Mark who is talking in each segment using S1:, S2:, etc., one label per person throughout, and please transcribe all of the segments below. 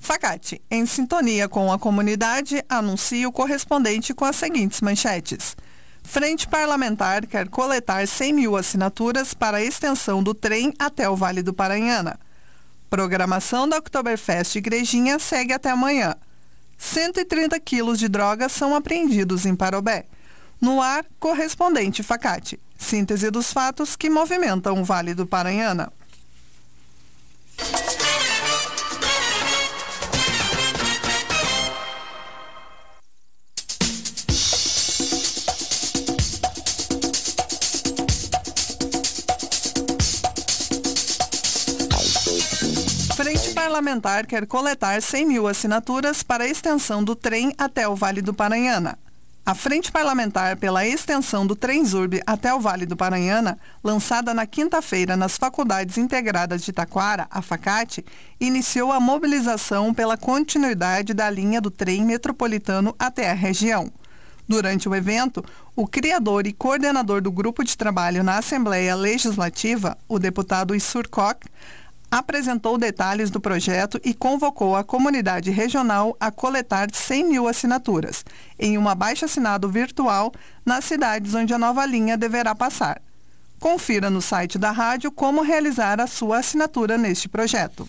S1: Facate, em sintonia com a comunidade, anuncia o correspondente com as seguintes manchetes. Frente Parlamentar quer coletar 100 mil assinaturas para a extensão do trem até o Vale do Paranhana. Programação da Oktoberfest Igrejinha segue até amanhã. 130 quilos de drogas são apreendidos em Parobé. No ar, correspondente Facate. Síntese dos fatos que movimentam o Vale do Paranhana. Frente Parlamentar quer coletar 100 mil assinaturas para a extensão do trem até o Vale do Paranhana. A Frente Parlamentar pela extensão do Trenzurb até o Vale do Paranhana, lançada na quinta-feira nas Faculdades Integradas de Taquara, a FACAT, iniciou a mobilização pela continuidade da linha do trem metropolitano até a região. Durante o evento, o criador e coordenador do grupo de trabalho na Assembleia Legislativa, o deputado Isur Koch, apresentou detalhes do projeto e convocou a comunidade regional a coletar 100 mil assinaturas, em um abaixo-assinado virtual nas cidades onde a nova linha deverá passar. Confira no site da rádio como realizar a sua assinatura neste projeto.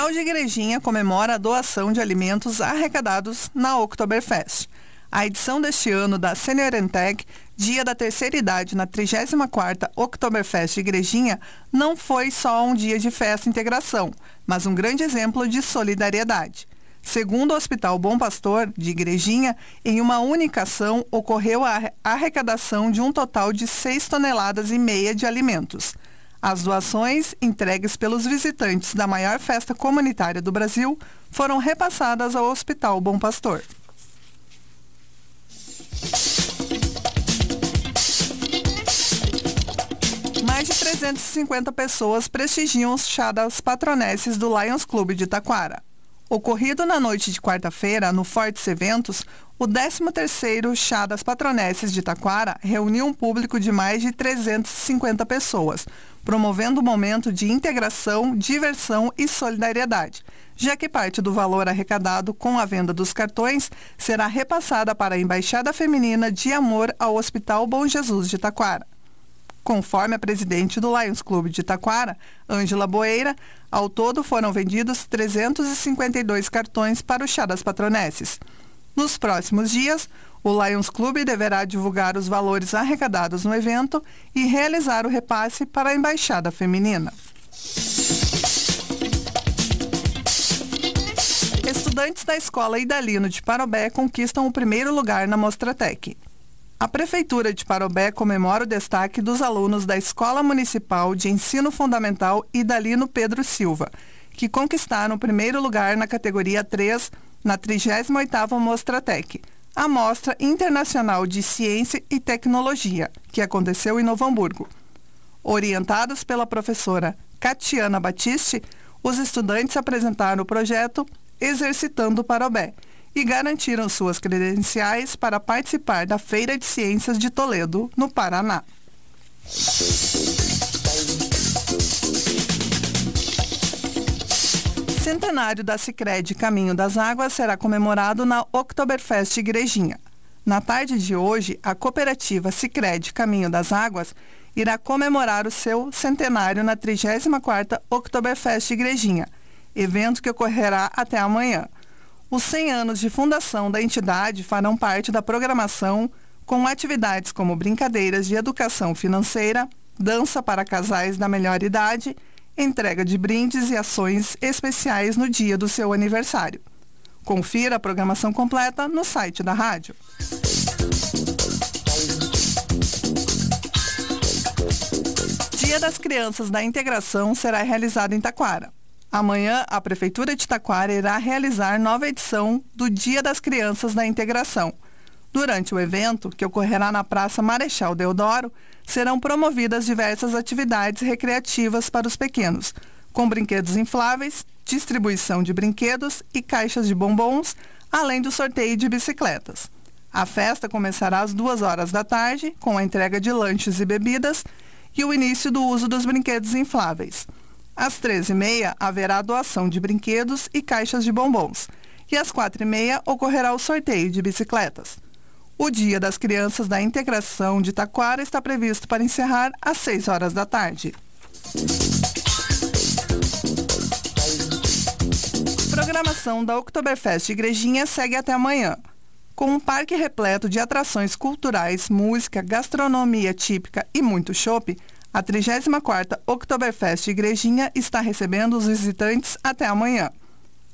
S1: Hospital de Igrejinha comemora a doação de alimentos arrecadados na Oktoberfest. A edição deste ano da Senior Tech, Dia da Terceira Idade na 34ª Oktoberfest de Igrejinha, não foi só um dia de festa e integração, mas um grande exemplo de solidariedade. Segundo o Hospital Bom Pastor, de Igrejinha, em uma única ação ocorreu a arrecadação de um total de 6 toneladas e meia de alimentos. As doações, entregues pelos visitantes da maior festa comunitária do Brasil, foram repassadas ao Hospital Bom Pastor. Mais de 350 pessoas prestigiam os chá das patronesses do Lions Clube de Taquara. Ocorrido na noite de quarta-feira, no Fortes Eventos, o 13º Chá das Patronesses de Taquara reuniu um público de mais de 350 pessoas, promovendo um momento de integração, diversão e solidariedade, já que parte do valor arrecadado com a venda dos cartões será repassada para a Embaixada Feminina de Amor ao Hospital Bom Jesus de Taquara. Conforme a presidente do Lions Clube de Taquara, Ângela Boeira, ao todo foram vendidos 352 cartões para o chá das patronesses. Nos próximos dias, o Lions Clube deverá divulgar os valores arrecadados no evento e realizar o repasse para a Embaixada Feminina. Estudantes da Escola Idalino de Parobé conquistam o primeiro lugar na Mostratec. A Prefeitura de Parobé comemora o destaque dos alunos da Escola Municipal de Ensino Fundamental Idalino Pedro Silva, que conquistaram o primeiro lugar na categoria 3 na 38ª Mostratec, a Mostra Internacional de Ciência e Tecnologia, que aconteceu em Novo Hamburgo. Orientados pela professora Catiana Batiste, os estudantes apresentaram o projeto Exercitando Parobé, e garantiram suas credenciais para participar da Feira de Ciências de Toledo, no Paraná. Centenário da Sicredi Caminho das Águas será comemorado na Oktoberfest Igrejinha. Na tarde de hoje, a cooperativa Sicredi Caminho das Águas irá comemorar o seu centenário na 34ª Oktoberfest Igrejinha, evento que ocorrerá até amanhã. Os 100 anos de fundação da entidade farão parte da programação com atividades como brincadeiras de educação financeira, dança para casais da melhor idade, entrega de brindes e ações especiais no dia do seu aniversário. Confira a programação completa no site da rádio. Dia das Crianças da Integração será realizado em Taquara. Amanhã, a Prefeitura de Taquara irá realizar nova edição do Dia das Crianças da Integração. Durante o evento, que ocorrerá na Praça Marechal Deodoro, serão promovidas diversas atividades recreativas para os pequenos, com brinquedos infláveis, distribuição de brinquedos e caixas de bombons, além do sorteio de bicicletas. A festa começará às duas horas da tarde, com a entrega de lanches e bebidas e o início do uso dos brinquedos infláveis. Às 13h30 haverá doação de brinquedos e caixas de bombons. E às 4h30 ocorrerá o sorteio de bicicletas. O Dia das Crianças da Integração de Taquara está previsto para encerrar às 6 horas da tarde. Programação da Oktoberfest Igrejinha segue até amanhã. Com um parque repleto de atrações culturais, música, gastronomia típica e muito chopp, a 34ª Oktoberfest Igrejinha está recebendo os visitantes até amanhã.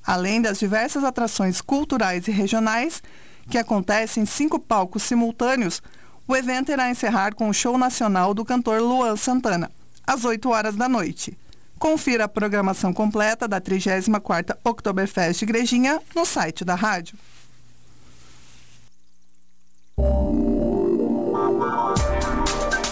S1: Além das diversas atrações culturais e regionais, que acontecem em cinco palcos simultâneos, o evento irá encerrar com o show nacional do cantor Luan Santana, às 8 horas da noite. Confira a programação completa da 34ª Oktoberfest Igrejinha no site da rádio.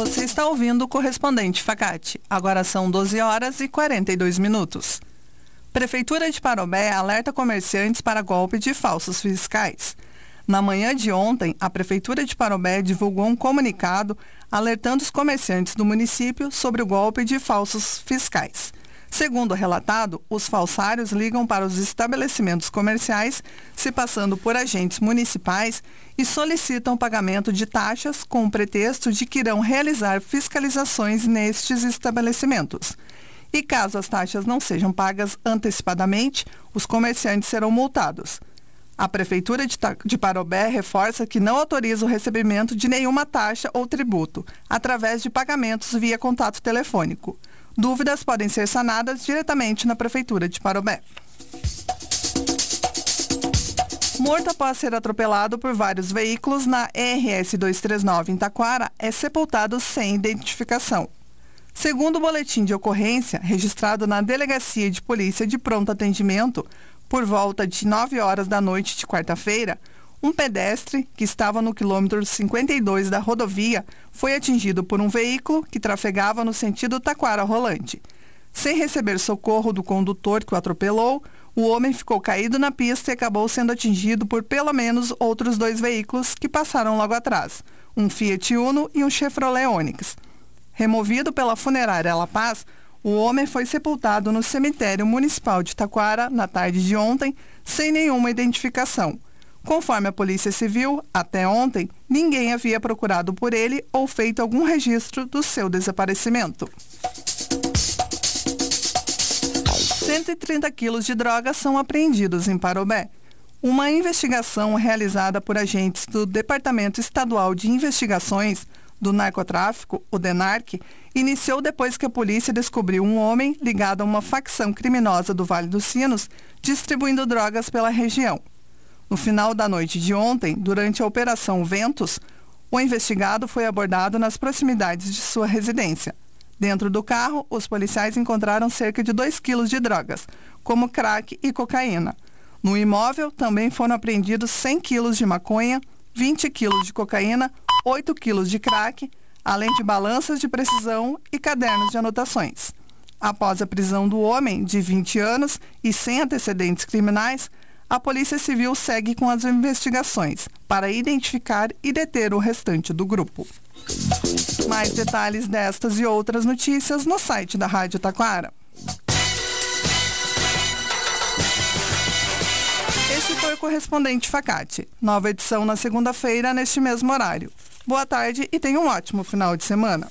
S1: Você está ouvindo o correspondente Facate. Agora são 12 horas e 42 minutos. Prefeitura de Parobé alerta comerciantes para golpe de falsos fiscais. Na manhã de ontem, a Prefeitura de Parobé divulgou um comunicado alertando os comerciantes do município sobre o golpe de falsos fiscais. Segundo o relatado, os falsários ligam para os estabelecimentos comerciais, se passando por agentes municipais, e solicitam pagamento de taxas com o pretexto de que irão realizar fiscalizações nestes estabelecimentos. E caso as taxas não sejam pagas antecipadamente, os comerciantes serão multados. A Prefeitura de Parobé reforça que não autoriza o recebimento de nenhuma taxa ou tributo, através de pagamentos via contato telefônico. Dúvidas podem ser sanadas diretamente na Prefeitura de Parobé. Morto após ser atropelado por vários veículos na RS 239 em Taquara, é sepultado sem identificação. Segundo o boletim de ocorrência, registrado na Delegacia de Polícia de Pronto Atendimento, por volta de 9 horas da noite de quarta-feira, um pedestre que estava no quilômetro 52 da rodovia foi atingido por um veículo que trafegava no sentido Taquara Rolante. Sem receber socorro do condutor que o atropelou, o homem ficou caído na pista e acabou sendo atingido por pelo menos outros dois veículos que passaram logo atrás, um Fiat Uno e um Chevrolet Onix. Removido pela funerária La Paz, o homem foi sepultado no cemitério municipal de Taquara na tarde de ontem, sem nenhuma identificação. Conforme a Polícia Civil, até ontem, ninguém havia procurado por ele ou feito algum registro do seu desaparecimento. 130 quilos de drogas são apreendidos em Parobé. Uma investigação realizada por agentes do Departamento Estadual de Investigações do Narcotráfico, o DENARC, iniciou depois que a polícia descobriu um homem ligado a uma facção criminosa do Vale dos Sinos distribuindo drogas pela região. No final da noite de ontem, durante a Operação Ventos, o investigado foi abordado nas proximidades de sua residência. Dentro do carro, os policiais encontraram cerca de 2 quilos de drogas, como crack e cocaína. No imóvel, também foram apreendidos 100 quilos de maconha, 20 quilos de cocaína, 8 quilos de crack, além de balanças de precisão e cadernos de anotações. Após a prisão do homem, de 20 anos e sem antecedentes criminais, A Polícia Civil segue com as investigações para identificar e deter o restante do grupo. Mais detalhes destas e outras notícias no site da Rádio Taquara. Este foi o correspondente Facate. Nova edição na segunda-feira, neste mesmo horário. Boa tarde e tenha um ótimo final de semana.